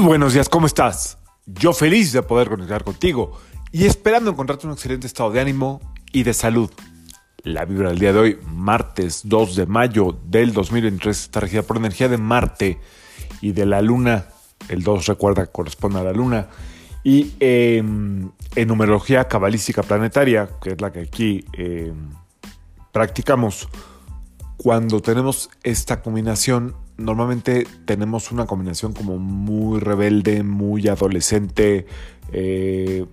Buenos días, ¿cómo estás? Yo feliz de poder conectar contigo y esperando encontrarte un excelente estado de ánimo y de salud. La vibra del día de hoy, martes 2 de mayo del 2023, está regida por energía de Marte y de la Luna. El 2, recuerda, corresponde a la Luna. Y em, en numerología cabalística planetaria, que es la que aquí em, practicamos, cuando tenemos esta combinación, normalmente tenemos una combinación como muy rebelde, muy adolescente, eh,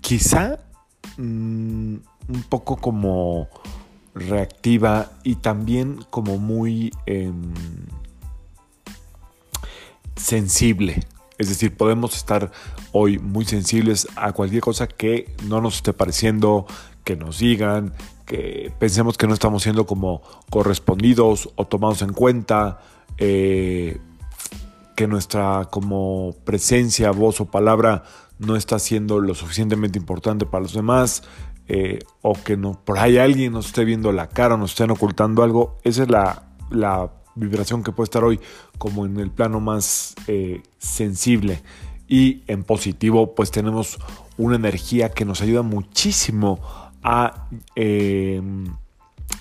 quizá mm, un poco como reactiva y también como muy em, sensible. Es decir, podemos estar hoy muy sensibles a cualquier cosa que no nos esté pareciendo, que nos digan, que pensemos que no estamos siendo como correspondidos o tomados en cuenta, eh, que nuestra como presencia, voz o palabra no está siendo lo suficientemente importante para los demás, eh, o que no, por ahí alguien nos esté viendo la cara, nos estén ocultando algo, esa es la, la vibración que puede estar hoy como en el plano más eh, sensible. Y en positivo pues tenemos una energía que nos ayuda muchísimo a em,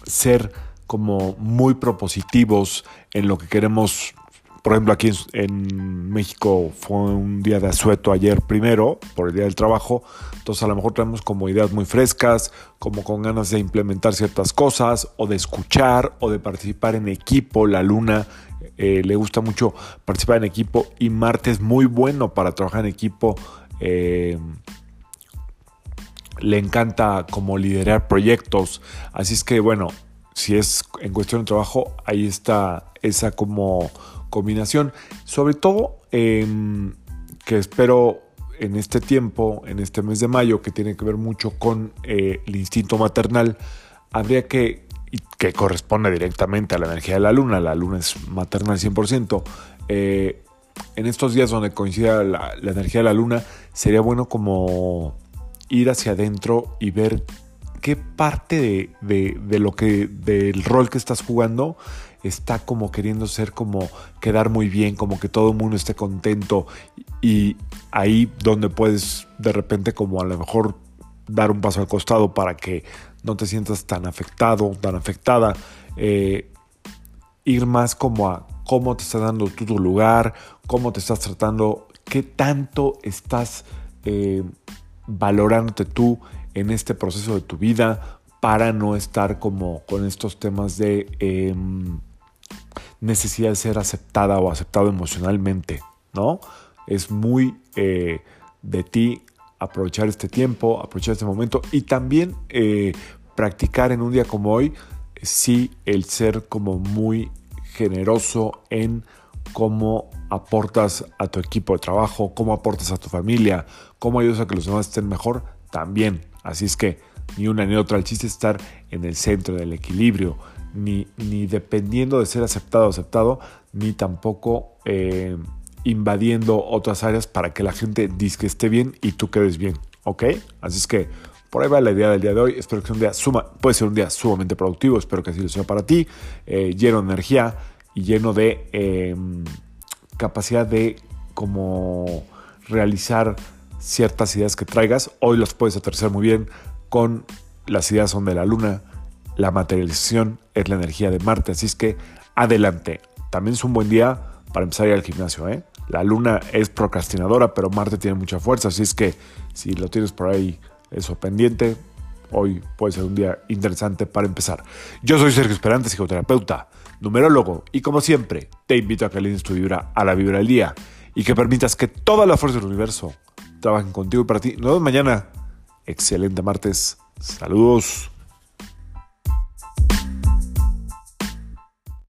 ser como muy propositivos en lo que queremos. Por ejemplo, aquí en, México fue un día de asueto ayer primero, por el Día del Trabajo. Entonces a lo mejor tenemos como ideas muy frescas, como con ganas de implementar ciertas cosas, o de escuchar, o de participar en equipo. La luna eh, le gusta mucho participar en equipo y Marte es muy bueno para trabajar en equipo. Eh, le encanta como liderar proyectos. Así es que bueno, si es en cuestión de trabajo, ahí está esa como combinación. Sobre todo em, que espero en este tiempo, en este mes de mayo, que tiene que ver mucho con eh, el instinto maternal, habría que, que corresponde directamente a la energía de la luna, la luna es maternal 100%, eh, en estos días donde coincida la energía de la luna, sería bueno como ir hacia adentro y ver qué parte de, lo que, del rol que estás jugando está como queriendo ser como quedar muy bien, como que todo el mundo esté contento y ahí donde puedes de repente como a lo mejor dar un paso al costado para que no te sientas tan afectado, tan afectada, eh, ir más como a cómo te está dando tu lugar, cómo te estás tratando, qué tanto estás eh, valorándote tú en este proceso de tu vida para no estar como con estos temas de em, necesidad de ser aceptada o aceptado emocionalmente, ¿no? Es muy eh, de ti aprovechar este tiempo, aprovechar este momento y también eh, practicar en un día como hoy, sí, el ser como muy generoso en cómo aportas a tu equipo de trabajo, cómo aportas a tu familia, cómo ayudas a que los demás estén mejor, también. Así es que ni una ni otra. El chiste es estar en el centro del equilibrio, ni, ni dependiendo de ser aceptado o aceptado, ni tampoco eh, invadiendo otras áreas para que la gente diga que esté bien y tú quedes bien. ¿Ok? Así es que por ahí va la idea del día de hoy. Espero que sea un día suma, puede ser un día sumamente productivo. Espero que así lo sea para ti. Eh, lleno de energía y lleno de em, capacidad de como realizar ciertas ideas que traigas. Hoy las puedes aterrizar muy bien con las ideas son de la luna. La materialización es la energía de Marte. Así es que adelante. También es un buen día para empezar a ir al gimnasio. ¿eh? La luna es procrastinadora, pero Marte tiene mucha fuerza. Así es que si lo tienes por ahí, eso pendiente, hoy puede ser un día interesante para empezar. Yo soy Sergio Esperante, psicoterapeuta, numerólogo, y como siempre, te invito a que alines tu vibra a la vibra del día y que permitas que toda la fuerza del universo trabajen contigo y para ti. Nos vemos mañana. Excelente martes. Saludos.